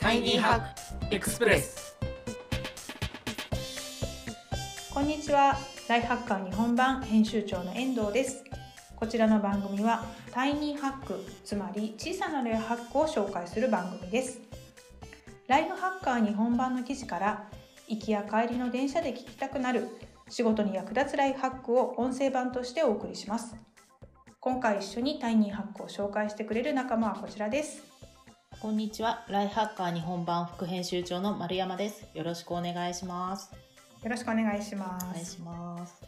タイニーハックエクスプレス。こんにちは。ライフハッカー日本版編集長の遠藤です。こちらの番組はタイニーハックつまり小さなライフハックを紹介する番組です。ライフハッカー日本版の記事から行きや帰りの電車で聞きたくなる仕事に役立つライフハックを音声版としてお送りします。今回一緒にタイニーハックを紹介してくれる仲間はこちらです。こんにちは。ライフハッカー日本版副編集長の丸山です。よろしくお願いします。よろしくお願いしますお願いします。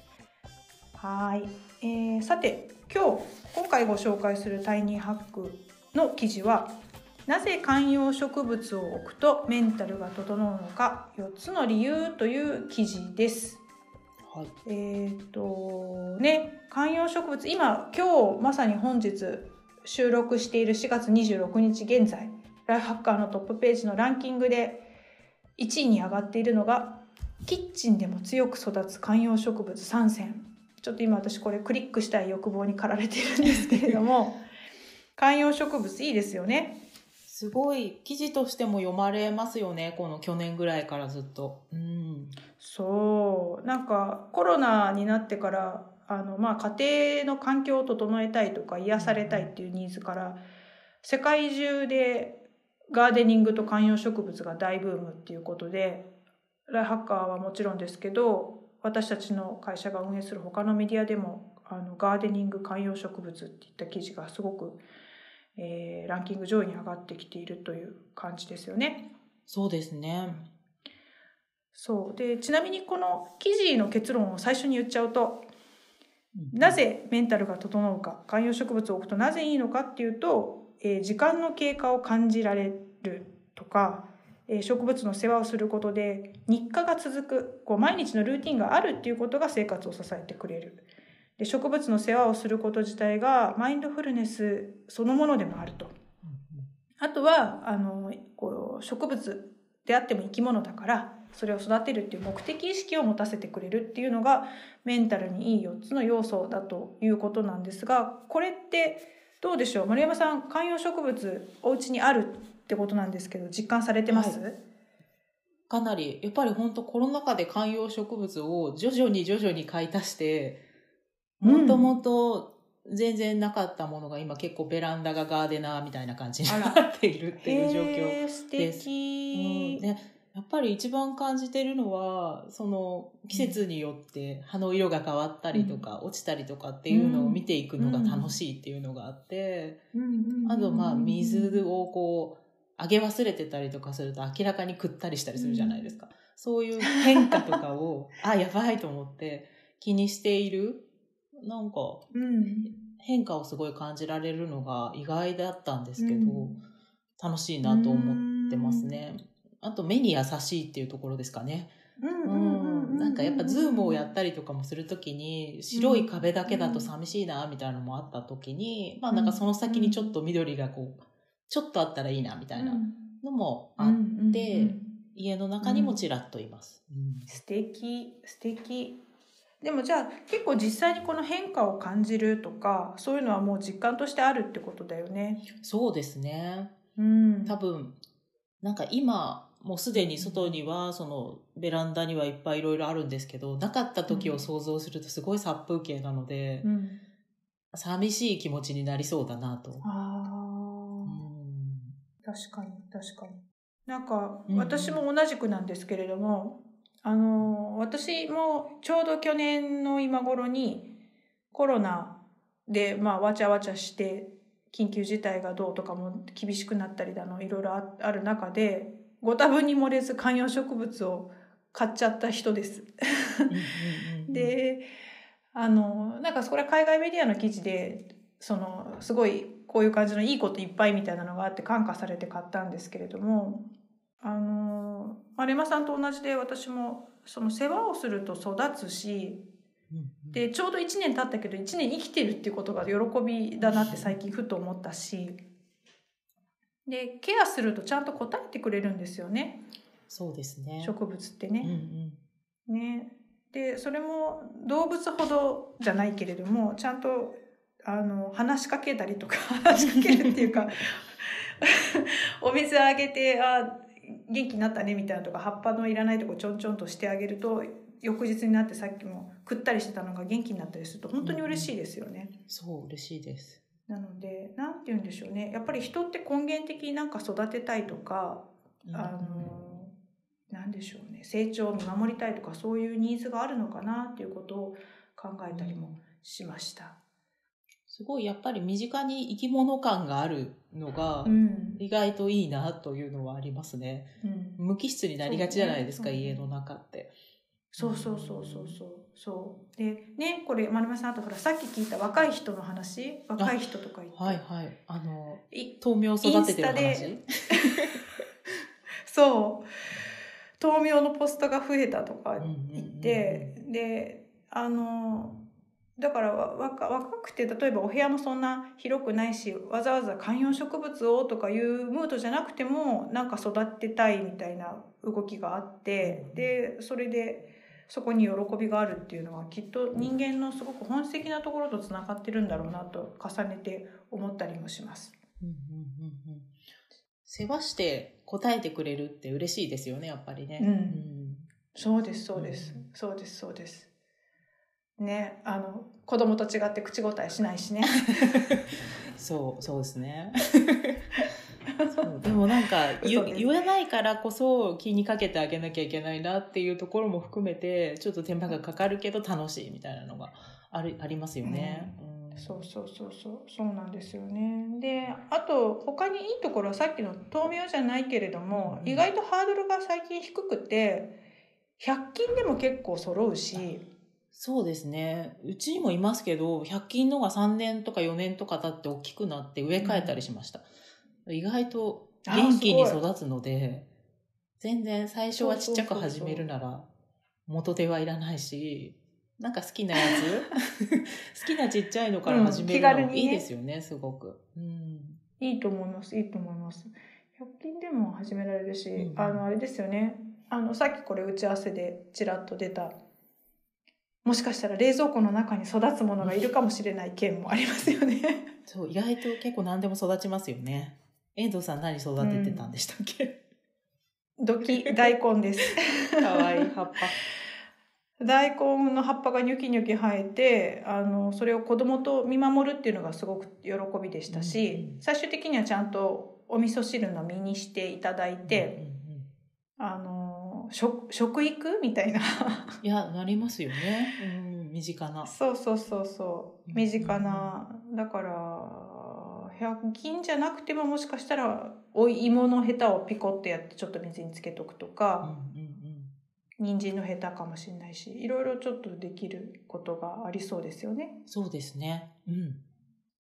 はい、えー、さて今日今回ご紹介するタイニーハックの記事はなぜ観葉植物を置くとメンタルが整うのか4つの理由という記事です。はい。えっ、とね観葉植物今今日まさに本日収録している4月26日現在ライフハッカーのトップページのランキングで1位に上がっているのがキッチンでも強く育つ観葉植物3選ちょっと今私これクリックしたい欲望に駆られているんですけれども 観葉植物いいですよねすごい記事としても読まれますよね。この去年ぐらいからずっと。うん。そうなんかコロナになってからあの、まあ、家庭の環境を整えたいとか癒されたいっていうニーズから世界中でガーデニングと観葉植物が大ブームっていうことでライハッカーはもちろんですけど私たちの会社が運営する他のメディアでもあのガーデニング観葉植物っていった記事がすごく、えーランキング上位に上がってきているという感じですよね。そうですね。そうでちなみにこの記事の結論を最初に言っちゃうとなぜメンタルが整うか観葉植物を置くとなぜいいのかっていうと、えー時間の経過を感じられるとか、え植物の世話をすることで日課が続くこう毎日のルーティンがあるっていうことが生活を支えてくれる。で植物の世話をすること自体がマインドフルネスそのものでもあると。あとはあのこう植物であっても生き物だからそれを育てるっていう目的意識を持たせてくれるっていうのがメンタルにいい4つの要素だということなんですがこれってどうでしょう？丸山さん観葉植物お家にあるってことなんですけど実感されてます、はかなり、やっぱり本当コロナ禍で観葉植物を徐々に徐々に買い足して、うん。もともと全然なかったものが今結構ベランダがガーデナーみたいな感じになっているっていう状況。です。敵、うん、でやっぱり一番感じてるのはその季節によって葉の色が変わったりとか、落ちたりとかっていうのを見ていくのが楽しいっていうのがあって、うん。うん。うん。うん。あとまあ水をこうあげ忘れてたりとかすると明らかに食ったりしたりするじゃないですか。そういう変化とかを あやばいと思って気にしているなんかうん。変化をすごい感じられるのが意外だったんですけど、うん。楽しいなと思ってますね。あと目に優しいっていうところですかね。なんかやっぱズームをやったりとかもするときに白い壁だけだと寂しいなみたいなのもあったときに、まあなんかその先にちょっと緑がこう、ちょっとあったらいいなみたいなのもあっうんて家の中にもちらっといます。素敵素敵でもじゃあ結構実際にこの変化を感じるとかそういうのはもう実感としてあるってことだよね。そうですね。うん、多分、なんか今、もうすでに外には、そのベランダにはいっぱいいろいろあるんですけど、なかった時を想像するとすごい殺風景なので、うん、寂しい気持ちになりそうだなと。あうーん確かに確かに。なんかうんうん私も同じくなんですけれども、あの私もちょうど去年の今頃にコロナでまあわちゃわちゃして緊急事態がどうとかも厳しくなったりだのいろいろあある中でご多分に漏れず観葉植物を買っちゃった人です。であのなんかそれは海外メディアの記事でそのすごいこういう感じのいいこといっぱいみたいなのがあって感化されて買ったんですけれどもあの丸山さんと同じで私もその世話をすると育つしでちょうど1年経ったけど1年生きてるっていうことが喜びだなって最近ふと思ったしでケアするとちゃんと答えてくれるんですよねそうですね。植物ってうんうね。んねでそれも動物ほどじゃないけれどもちゃんとあの話しかけたりとか 話しかけるっていうか お水あげてあ元気になったねみたいなとか葉っぱのいらないとこちょんちょんとしてあげると翌日になってさっきも食ったりしてたのが元気になったりすると本当に嬉しいですよね。そう嬉しいですなのでなんて言うんでしょうね。やっぱり人って根源的になんか育てたいとか、あのなんでしょうね。成長を見守りたいとかそういうニーズがあるのかなっていうことを考えたりもしました。すごいやっぱり身近に生き物感があるのがうん。意外といいなというのはありますね。うん、無機質になりがちじゃないですか、ね。家の中って。そうそうそうそうそう。そう。でねこれ丸山さんあとほらさっき聞いた若い人の話若い人とか言って、はいはい。あの、い豆苗育ててる話？ス そう。豆苗のポストが増えたとか言って、であのだからわ若若くて例えばお部屋もそんな広くないしわざわざ観葉植物をとかいうムードじゃなくてもなんか育てたいみたいな動きがあって。でそれでそこに喜びがあるっていうのはきっと人間のすごく本質的なところとつながってるんだろうなと重ねて思ったりもします。うんうんうん。うん世話して答えてくれるって嬉しいですよね、やっぱりね。うん。そうですそうです、うん。そうですそうです。ねあの子供と違って口答えしないしね。そう、そうですね。でもなんか 言わないからこそ気にかけてあげなきゃいけないなっていうところも含めてちょっと手間がかかるけど楽しいみたいなのがあるありますよね。うんそうそうそうそうそうなんですよねであと他にいいところはさっきの豆苗じゃないけれども、うん意外とハードルが最近低くて100均でも結構揃うしそうですね。うちにもいますけど、100均のが3年とか4年とか経って大きくなって植え替えたりしました。意外と元気に育つので、全然最初はちっちゃく始めるなら元手はいらないし、なんか好きなやつ？好きなちっちゃいのから始めるのいいですよね、すごく。うん。いいと思いますいいと思います100均でも始められるし、うんうんあのあれですよねあのさっきこれ打ち合わせでちらっと出たもしかしたら冷蔵庫の中に育つものがいるかもしれない件もありますよね。そう、意外と結構何でも育ちますよね。遠藤さん何育ててたんでしたっけ、ドキ大根です。かわいい葉っぱ。大根の葉っぱがニョキニョキ生えてあのそれを子供と見守るっていうのがすごく喜びでしたし、うんうん最終的にはちゃんとお味噌汁の実にしていただいて、あの食食育みたいな いや、なりますよね。うん、身近な。そうそうそうそううん身近なだから100均じゃなくてももしかしたらお芋のヘタをピコってやってちょっと水につけとくとうんか、うんうん。人参のヘタかもしれないしいろいろちょっとできることがありそうですよね。そうですね。うん。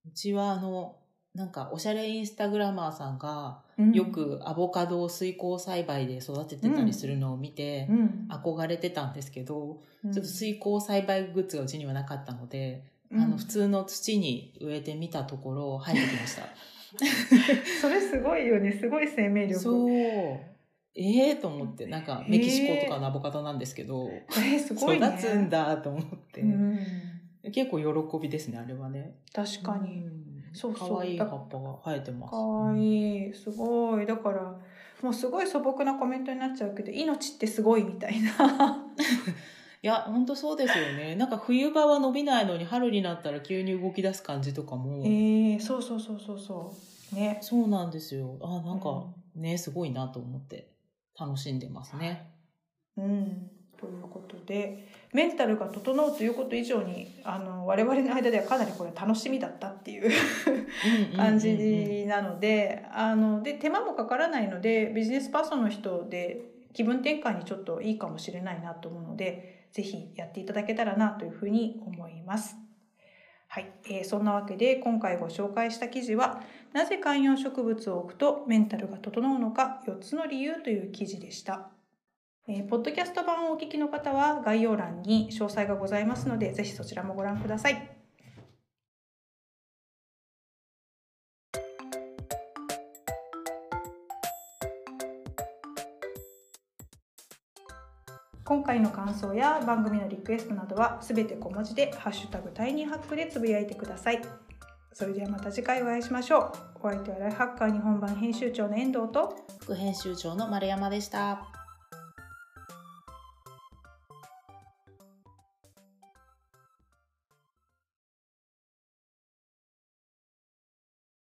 うちはあの、なんかおしゃれインスタグラマーさんがうんよくアボカドを水耕栽培で育ててたりするのを見てうん憧れてたんですけど、うんちょっと水耕栽培グッズがうちにはなかったので、うんあの普通の土に植えてみたところ生えてきました。それすごいよね。すごい生命力。そう。ええと思って、なんかメキシコとかのアボカドなんですけど、えーすごいね。育つんだと思って、うん、結構喜びですね、あれはね。確かに、うん。そうそう。可愛い葉っぱが生えてます。かわいい。すごい。だからもうすごい素朴なコメントになっちゃうけど命ってすごいみたいな いや、本当そうですよね。なんか冬場は伸びないのに春になったら急に動き出す感じとかも。えー、そうそうそうそうそうねそうなんですよ。あ、なんかね、すごいなと思って楽しんでますね。うんということでメンタルが整うということ以上にあの我々の間ではかなりこれ楽しみだったっていう 感じなのであので手間もかからないのでビジネスパーソンの人で気分転換にちょっといいかもしれないなと思うのでぜひやっていただけたらなというふうに思います。はい、えーそんなわけで今回ご紹介した記事は「なぜ観葉植物を置くとメンタルが整うのか4つの理由」という記事でした。えーポッドキャスト版をお聞きの方は概要欄に詳細がございますのでぜひそちらもご覧ください。今回の感想や番組のリクエストなどはすべて小文字で「ハッシュタグタイニーハック」でつぶやいてください。それではまた次回お会いしましょうお相手はライフハッカー日本版編集長の遠藤と副編集長の丸山でした。